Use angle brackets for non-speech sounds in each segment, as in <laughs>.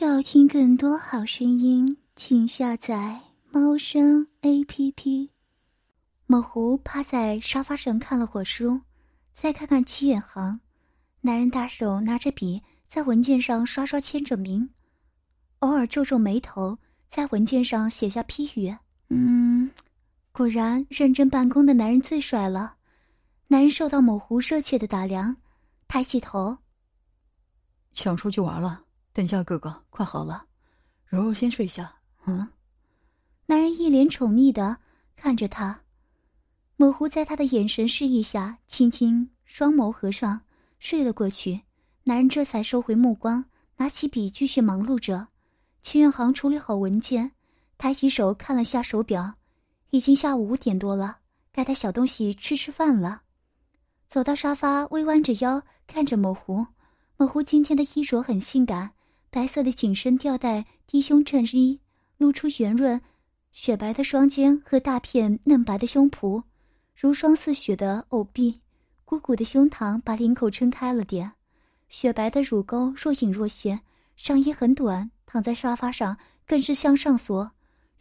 要听更多好声音，请下载猫声 A P P。某狐趴在沙发上看了会书，再看看齐远航，男人大手拿着笔在文件上刷刷签着名，偶尔皱皱眉头，在文件上写下批语。嗯，果然认真办公的男人最帅了。男人受到某狐热切的打量，抬起头，想出去玩了。等下，哥哥，快好了，柔柔先睡下。嗯，男人一脸宠溺的看着他，模糊在他的眼神示意下，轻轻双眸合上，睡了过去。男人这才收回目光，拿起笔继续忙碌着。秦远航处理好文件，抬起手看了下手表，已经下午五点多了，该带小东西吃吃饭了。走到沙发，微弯着腰看着模糊，模糊今天的衣着很性感。白色的紧身吊带低胸衬衣，露出圆润、雪白的双肩和大片嫩白的胸脯，如霜似雪的藕臂，鼓鼓的胸膛把领口撑开了点，雪白的乳沟若隐若现。上衣很短，躺在沙发上更是向上缩，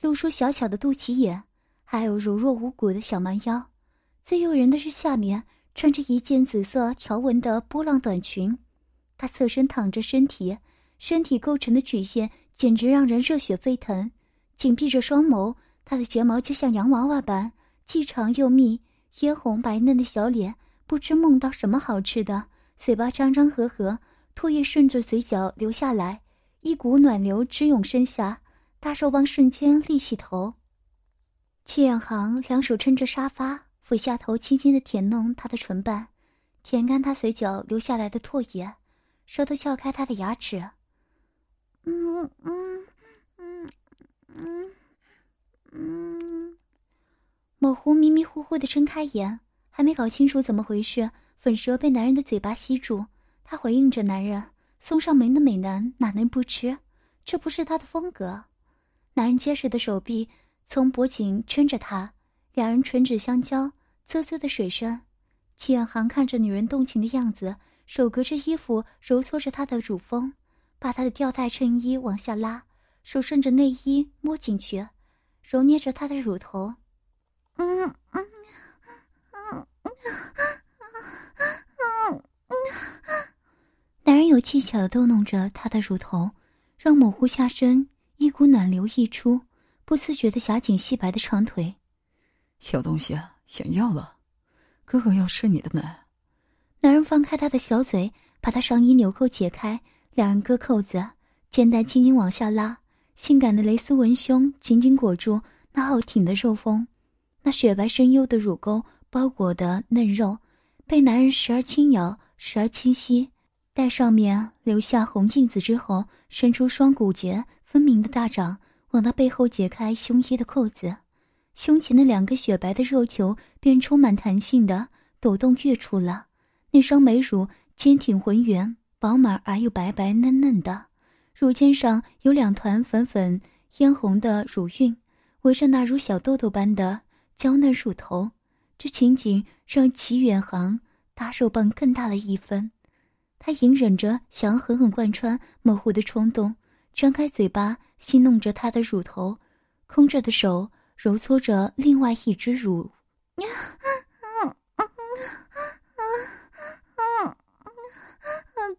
露出小巧的肚脐眼，还有如若无骨的小蛮腰。最诱人的是下面穿着一件紫色条纹的波浪短裙，她侧身躺着，身体。身体构成的曲线简直让人热血沸腾，紧闭着双眸，她的睫毛就像洋娃娃般既长又密，嫣红白嫩的小脸不知梦到什么好吃的，嘴巴张张合合，唾液顺着嘴角流下来，一股暖流直涌身下，大肉棒瞬间立起头。戚远航两手撑着沙发，俯下头轻轻的舔弄她的唇瓣，舔干她嘴角流下来的唾液，舌头撬开她的牙齿。嗯嗯嗯嗯嗯，某狐迷迷糊糊的睁开眼，还没搞清楚怎么回事，粉蛇被男人的嘴巴吸住。他回应着男人，送上门的美男哪能不吃？这不是他的风格。男人结实的手臂从脖颈撑着他，两人唇齿相交，啧啧的水声。齐远航看着女人动情的样子，手隔着衣服揉搓着她的乳峰。把他的吊带衬衣往下拉，手顺着内衣摸进去，揉捏着她的乳头。嗯嗯嗯嗯嗯嗯，男人有技巧的逗弄着她的乳头，让模糊下身，一股暖流溢出，不自觉的夹紧细白的长腿。小东西想要了，哥哥要吃你的奶。男人放开她的小嘴，把她上衣纽扣解开。两人割扣子，肩带轻轻往下拉，性感的蕾丝文胸紧紧裹住那好挺的肉峰，那雪白深幽的乳沟包裹的嫩肉，被男人时而轻咬，时而轻吸，待上面留下红印子之后，伸出双骨节分明的大掌，往他背后解开胸衣的扣子，胸前的两个雪白的肉球便充满弹性的抖动跃出了，那双美乳坚挺浑圆。饱满而又白白嫩嫩的，乳尖上有两团粉粉嫣红的乳晕，围着那如小豆豆般的娇嫩乳头。这情景让齐远航大手棒更大了一分，他隐忍着想要狠狠贯穿模糊的冲动，张开嘴巴戏弄着她的乳头，空着的手揉搓着另外一只乳。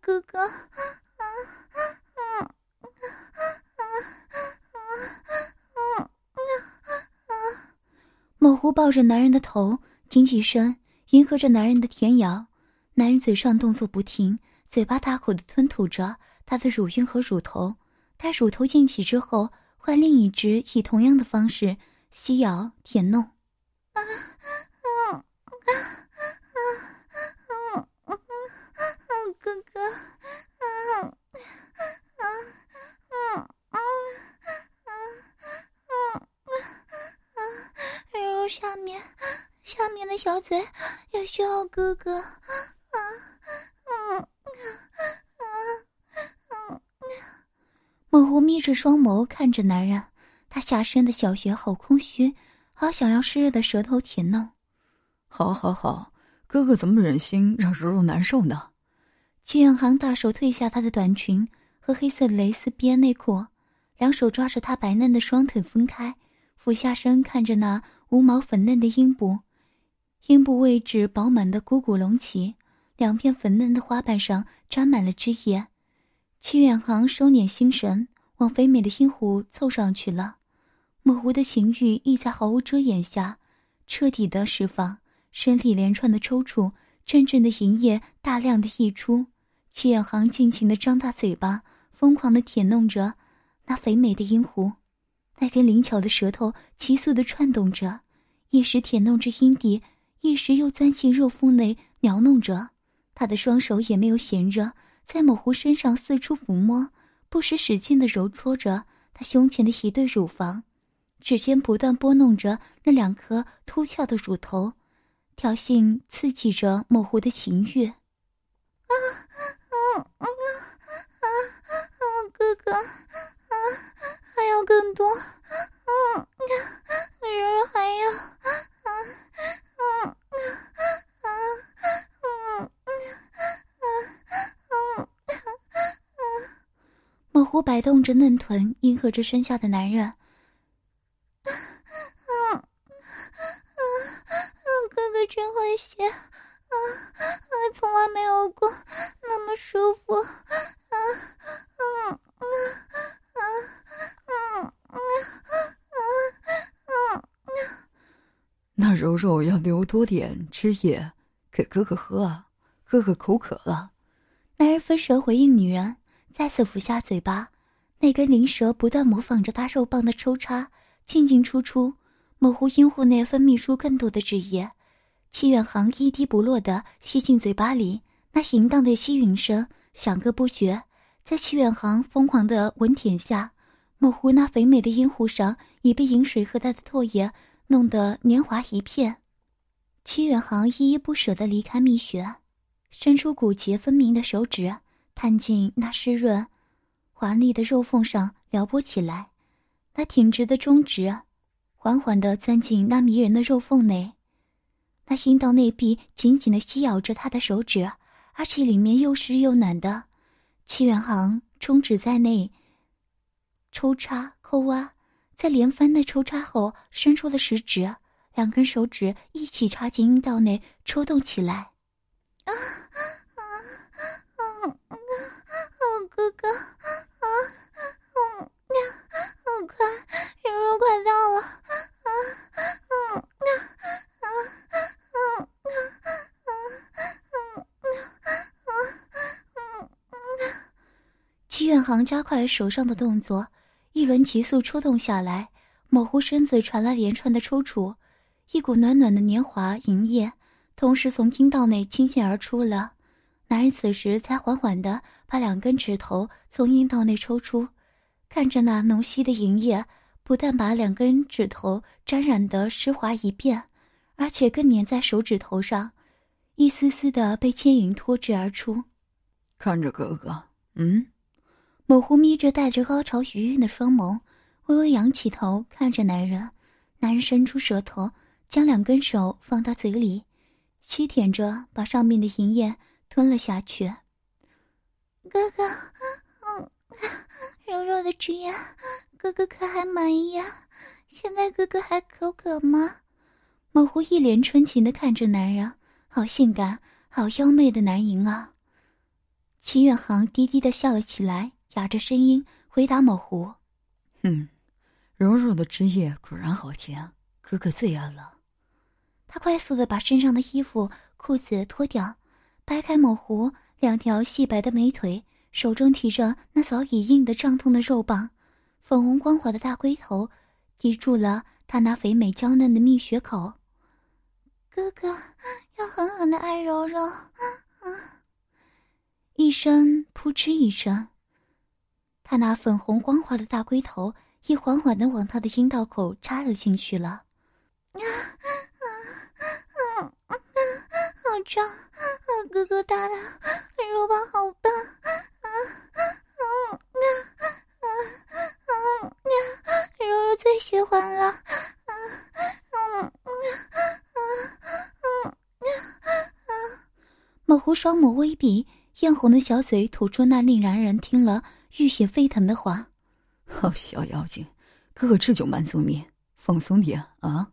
哥哥，啊啊啊啊啊啊啊！某狐抱着男人的头，挺起身，迎合着男人的舔咬。男人嘴上动作不停，嘴巴大口的吞吐着他的乳晕和乳头。他乳头硬起之后，换另一只，以同样的方式吸咬、舔弄。啊啊啊！哥哥，啊啊啊啊啊啊啊！柔柔下面，下面的小嘴也需要哥哥。啊啊啊啊啊！模糊眯着双眸看着男人，他下身的小穴好空虚，好想要湿热的舌头舔弄。好，好，好，哥哥怎么忍心让柔柔难受呢？齐远航大手褪下她的短裙，和黑色蕾丝边内裤，两手抓着她白嫩的双腿分开，俯下身看着那无毛粉嫩的阴部，阴部位置饱满的鼓鼓隆起，两片粉嫩的花瓣上沾满了汁液。戚远航收敛心神，往肥美的阴湖凑上去了，模糊的情欲亦在毫无遮掩下彻底的释放，身体连串的抽搐，阵阵的淫液大量的溢出。戚远航尽情的张大嘴巴。疯狂的舔弄着那肥美的阴湖，那根灵巧的舌头急速的窜动着，一时舔弄着阴蒂，一时又钻进肉缝内撩弄着。他的双手也没有闲着，在某湖身上四处抚摸，不时使劲的揉搓着他胸前的一对乳房，指尖不断拨弄着那两颗凸翘的乳头，挑衅刺激着某湖的情欲。啊，嗯嗯啊啊！哥哥，啊，还要更多，嗯，柔柔还要，啊啊啊啊嗯嗯嗯嗯模糊摆动着嫩臀，迎合着身下的男人。嗯嗯嗯，哥哥真会写，啊啊，从来没有过那么舒服，啊。那柔柔要留多点汁液给哥哥喝啊，哥哥口渴了。男人分舌回应女人，再次俯下嘴巴，那根灵舌不断模仿着他肉棒的抽插，进进出出，模糊阴户内分泌出更多的汁液。戚远航一滴不落的吸进嘴巴里，那淫荡的吸吮声响个不绝。在戚远航疯狂的吻舔下，模糊那肥美的阴湖上已被饮水和他的唾液。弄得黏滑一片，戚远航依依不舍的离开蜜穴，伸出骨节分明的手指，探进那湿润、华丽的肉缝上撩拨起来。那挺直的中指，缓缓地钻进那迷人的肉缝内，那阴道内壁紧紧的吸咬着他的手指，而且里面又湿又暖的。戚远航中指在内抽插抠挖。在连番的抽插后，伸出了食指，两根手指一起插进阴道内，抽动起来。航加快手上的动作。一轮急速抽动下来，模糊身子传来连串的抽搐，一股暖暖的年华银液同时从阴道内倾泻而出了。男人此时才缓缓地把两根指头从阴道内抽出，看着那浓稀的银液，不但把两根指头沾染得湿滑一遍，而且更粘在手指头上，一丝丝的被牵引脱脂而出。看着哥哥，嗯。模糊眯着带着高潮余韵的双眸，微微仰起头看着男人。男人伸出舌头，将两根手放到嘴里，吸舔着，把上面的银液吞了下去。哥哥，嗯，柔弱的汁液，哥哥可还满意啊？现在哥哥还口渴吗？模糊一脸纯情的看着男人，好性感，好妖媚的男淫啊！齐远航低低的笑了起来。哑着声音回答某狐：“嗯，柔柔的汁液果然好甜，哥哥最爱了。”他快速的把身上的衣服、裤子脱掉，掰开某狐两条细白的美腿，手中提着那早已硬得胀痛的肉棒，粉红光滑的大龟头抵住了他那肥美娇嫩的蜜穴口。哥哥要狠狠的爱柔柔，<laughs> 一声扑哧一声。他那粉红光滑的大龟头也缓缓的往他的阴道口插了进去了，啊啊啊啊！好胀，哥哥大大肉棒好棒，啊啊啊啊啊啊！柔柔最喜欢了，啊啊啊啊啊啊！模糊双眸微闭，艳红的小嘴吐出那令男人听了。浴血沸腾的话：“哦，小妖精，哥哥这就满足你，放松点啊！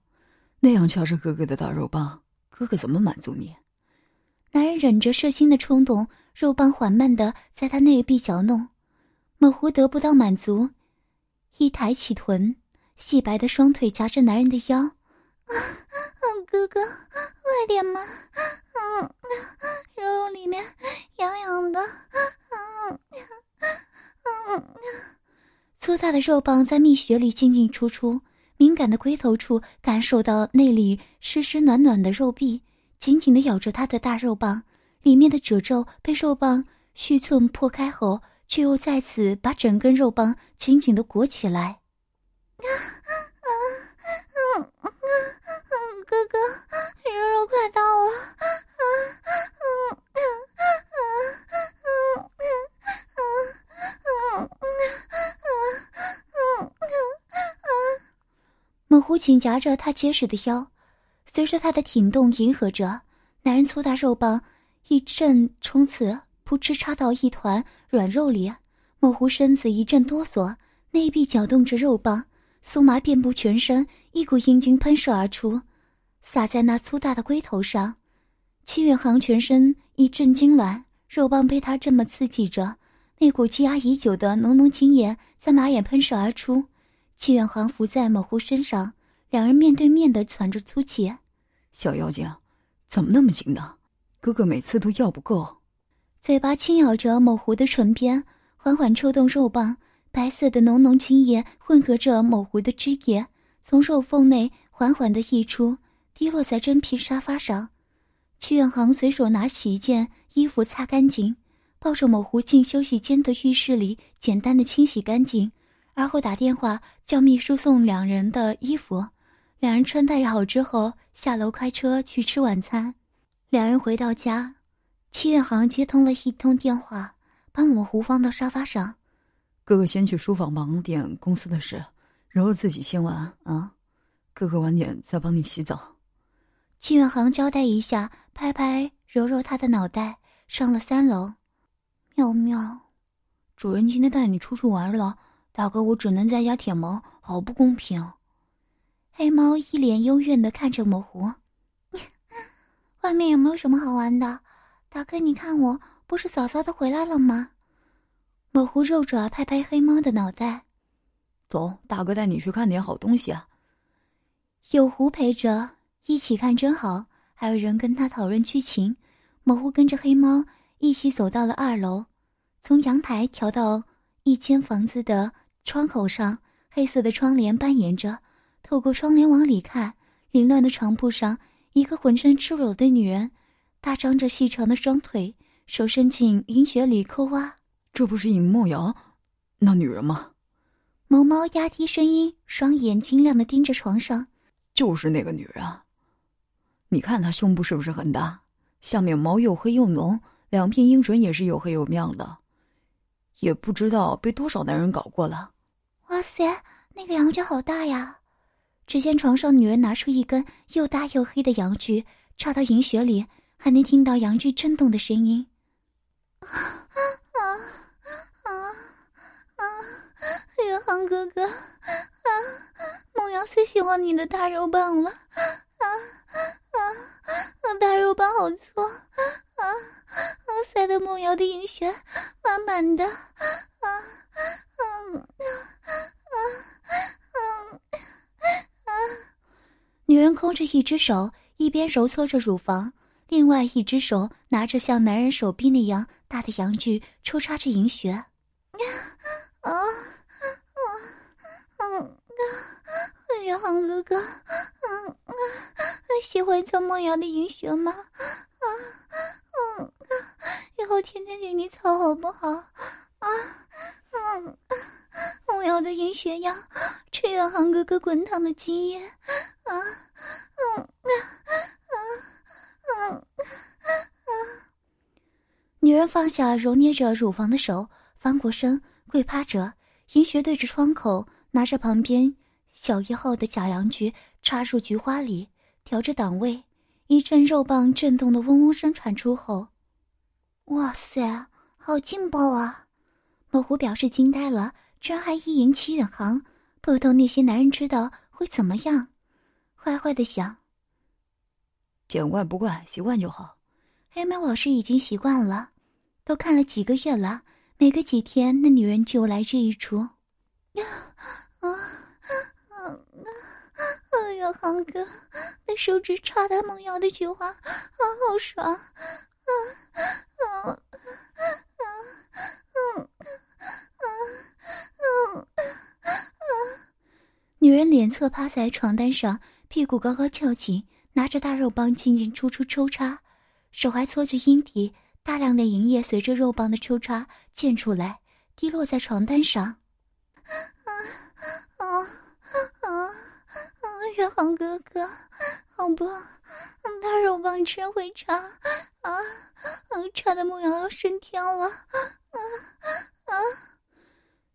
那样掐着哥哥的大肉棒，哥哥怎么满足你？”男人忍着射精的冲动，肉棒缓慢的在他内壁搅弄。猛狐得不到满足，一抬起臀，细白的双腿夹着男人的腰。啊，哥哥，快点嘛！嗯，肉肉里面痒痒的。嗯 <laughs> 粗大的肉棒在蜜穴里进进出出，敏感的龟头处感受到那里湿湿暖暖的肉壁。紧紧的咬着他的大肉棒，里面的褶皱被肉棒须寸破开后，却又再次把整根肉棒紧紧的裹起来。啊啊啊啊啊！不仅夹着他结实的腰。随着他的挺动，迎合着男人粗大肉棒一阵冲刺，扑哧插到一团软肉里。模糊身子一阵哆嗦，内壁搅动着肉棒，酥麻遍布全身，一股阴茎喷射而出，洒在那粗大的龟头上。戚远航全身一阵痉挛，肉棒被他这么刺激着，那股积压已久的浓浓精液在马眼喷射而出。戚远航伏在模糊身上。两人面对面的喘着粗气，小妖精，怎么那么紧呢？哥哥每次都要不够。嘴巴轻咬着某狐的唇边，缓缓抽动肉棒，白色的浓浓精液混合着某狐的汁液，从肉缝内缓缓的溢出，滴落在真皮沙发上。戚远航随手拿起一件衣服擦干净，抱着某狐进休息间的浴室里简单的清洗干净，而后打电话叫秘书送两人的衣服。两人穿戴好之后，下楼开车去吃晚餐。两人回到家，戚远航接通了一通电话，把母狐放到沙发上。哥哥先去书房忙点公司的事，柔柔自己先玩啊。哥哥晚点再帮你洗澡。戚远航交代一下，拍拍揉揉他的脑袋，上了三楼。喵喵，主人今天带你出去玩了，大哥我只能在家舔毛，好不公平。黑猫一脸幽怨的看着模糊，<laughs> 外面有没有什么好玩的？大哥，你看我不是早早的回来了吗？模糊肉爪拍拍黑猫的脑袋，走，大哥带你去看点好东西啊。有狐陪着一起看真好，还有人跟他讨论剧情。模糊跟着黑猫一起走到了二楼，从阳台调到一间房子的窗口上，黑色的窗帘扮演着。透过窗帘往里看，凌乱的床铺上，一个浑身赤裸的女人，大张着细长的双腿，手伸进银雪里抠挖。这不是尹梦瑶，那女人吗？毛毛压低声音，双眼晶亮的盯着床上。就是那个女人。你看她胸部是不是很大？下面毛又黑又浓，两片阴唇也是又黑又亮的，也不知道被多少男人搞过了。哇塞，那个羊角好大呀！只见床上女人拿出一根又大又黑的阳具，插到银穴里，还能听到阳具震动的声音。啊啊啊啊！月航哥哥，啊，梦瑶最喜欢你的大肉棒了，啊啊啊！大肉棒好粗，啊啊！塞得梦瑶的银穴满满的，啊啊啊啊啊！女人空着一只手，一边揉搓着乳房，另外一只手拿着像男人手臂那样大的阳具，抽插着银穴。啊啊啊！嗯啊！月航哥哥，嗯啊，喜欢做梦瑶的银穴吗？啊嗯啊！以后天天给你操好不好？啊嗯。我要的银血呀，吃远航哥哥滚烫的精液，啊，嗯啊啊啊啊啊！女人放下揉捏着乳房的手，翻过身，跪趴着，银雪对着窗口，拿着旁边小一号的假阳菊插入菊花里，调着档位，一阵肉棒震动的嗡嗡声传出后，哇塞，好劲爆啊！模糊表示惊呆了，居然还意淫齐远航，不懂那些男人知道会怎么样，坏坏的想。见怪不怪，习惯就好。黑猫老师已经习惯了，都看了几个月了，每隔几天那女人就来这一出。<laughs> 啊，啊，啊，啊！呀，航哥，那手指插在梦瑶的菊花，啊，好爽！啊，啊，啊，嗯，啊，嗯，啊！女人脸侧趴在床单上，屁股高高翘起。拿着大肉棒进进出出抽插，手还搓着阴蒂，大量的银液随着肉棒的抽插溅出来，滴落在床单上。啊啊啊啊！月航哥哥，好棒！大肉棒真会插啊啊！插的木瑶要升天了！啊啊！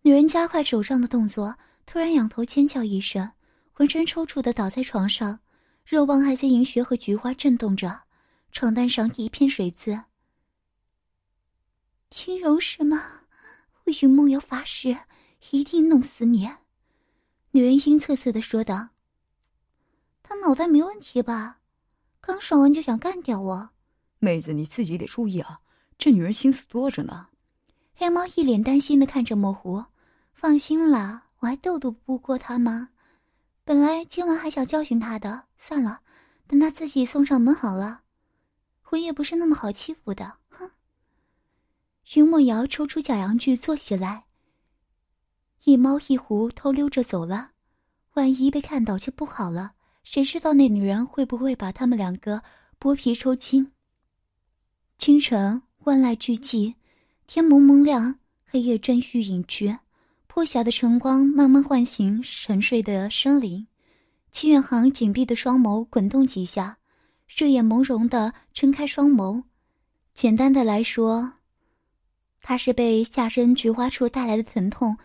女人加快手上的动作，突然仰头尖叫一声，浑身抽搐的倒在床上。肉棒还在银穴和菊花震动着，床单上一片水渍。听柔是吗？我与梦瑶发誓，一定弄死你。女人阴恻恻的说道：“他脑袋没问题吧？刚爽完就想干掉我。”妹子，你自己得注意啊，这女人心思多着呢。黑猫一脸担心的看着莫糊：“放心啦，我还斗斗不过他吗？”本来今晚还想教训他的，算了，等他自己送上门好了。我也不是那么好欺负的，哼。云梦瑶抽出假阳具坐起来，一猫一狐偷溜着走了。万一被看到就不好了，谁知道那女人会不会把他们两个剥皮抽筋？清晨，万籁俱寂，天蒙蒙亮，黑夜正欲隐去。破晓的晨光慢慢唤醒沉睡的生灵，齐远航紧闭的双眸滚动几下，睡眼朦胧的睁开双眸。简单的来说，他是被下身菊花处带来的疼痛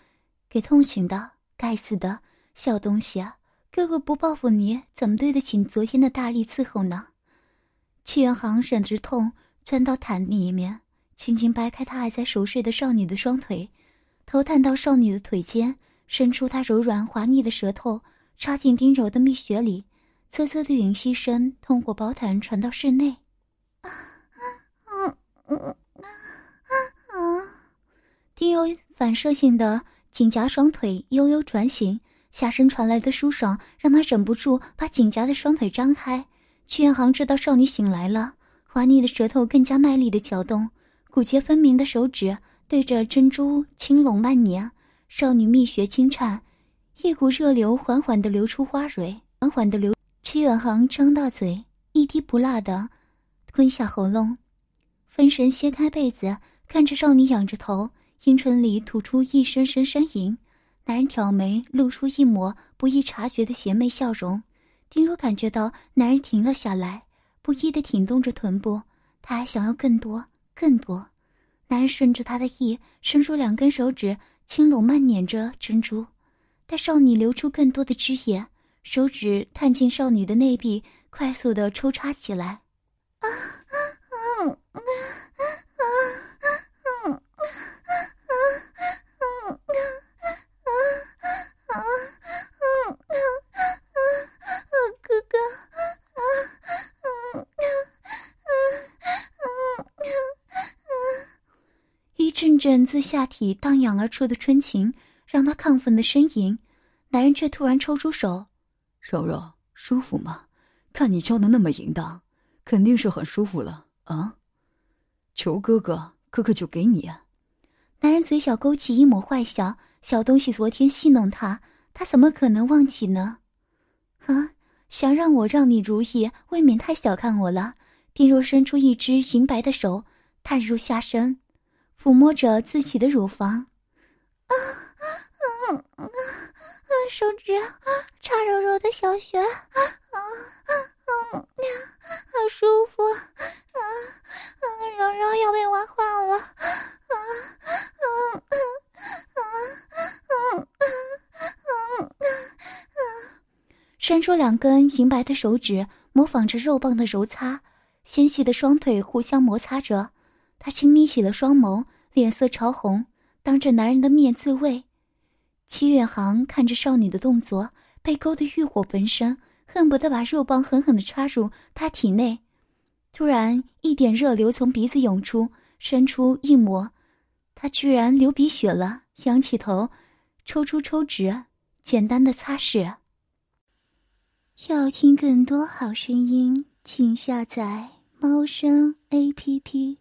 给痛醒的。该死的小东西啊！哥哥不报复你，怎么对得起昨天的大力伺候呢？齐远航忍着痛钻到毯里面，轻轻掰开他还在熟睡的少女的双腿。头探到少女的腿间，伸出她柔软滑腻的舌头，插进丁柔的蜜穴里，啧啧的吮吸声通过薄毯传到室内。丁柔反射性的紧夹双腿，悠悠转醒，下身传来的舒爽让她忍不住把紧夹的双腿张开。屈元航知道少女醒来了，滑腻的舌头更加卖力的搅动，骨节分明的手指。对着珍珠轻拢慢捻，少女蜜穴轻颤，一股热流缓缓地流出花蕊，缓缓地流。齐远航张大嘴，一滴不落的吞下喉咙，分神掀开被子，看着少女仰着头，阴唇里吐出一声声呻吟。男人挑眉，露出一抹不易察觉的邪魅笑容。丁如感觉到男人停了下来，不依地挺动着臀部，他还想要更多，更多。男人顺着她的意，伸出两根手指，轻拢慢捻着珍珠，待少女流出更多的汁液，手指探进少女的内壁，快速的抽插起来。啊，啊，啊，嗯，啊，啊，嗯，啊，啊，嗯，啊，哥哥，啊，嗯，啊，嗯，啊。一阵阵自下体荡漾而出的春情，让他亢奋的呻吟。男人却突然抽出手：“柔柔，舒服吗？看你叫的那么淫荡，肯定是很舒服了啊！求哥哥，哥哥就给你。”男人嘴角勾起一抹坏笑：“小东西昨天戏弄他，他怎么可能忘记呢？”啊！想让我让你如意，未免太小看我了。丁若伸出一只银白的手，探入下身。抚摸着自己的乳房，啊，嗯啊啊，手指啊插柔柔的小穴，啊啊嗯，好舒服，啊啊，柔柔要被玩化了，啊嗯嗯嗯嗯嗯嗯，伸出两根银白的手指，模仿着肉棒的揉擦，纤细的双腿互相摩擦着，他轻眯起了双眸。脸色潮红，当着男人的面自慰。齐远航看着少女的动作，被勾得欲火焚身，恨不得把肉棒狠狠地插入她体内。突然，一点热流从鼻子涌出，伸出一抹，他居然流鼻血了。仰起头，抽出抽纸，简单的擦拭。要听更多好声音，请下载猫声 A P P。